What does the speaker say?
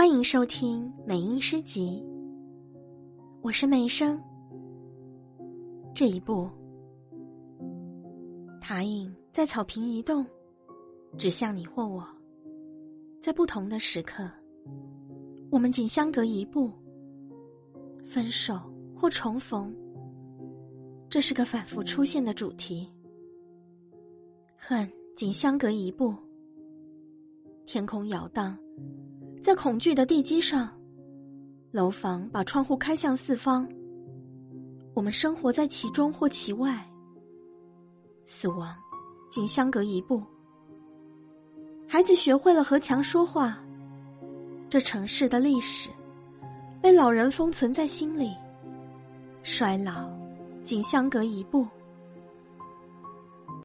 欢迎收听美音诗集，我是美声。这一步，塔影在草坪移动，指向你或我。在不同的时刻，我们仅相隔一步，分手或重逢，这是个反复出现的主题。恨仅相隔一步，天空摇荡。在恐惧的地基上，楼房把窗户开向四方。我们生活在其中或其外。死亡仅相隔一步。孩子学会了和墙说话。这城市的历史被老人封存在心里。衰老仅相隔一步。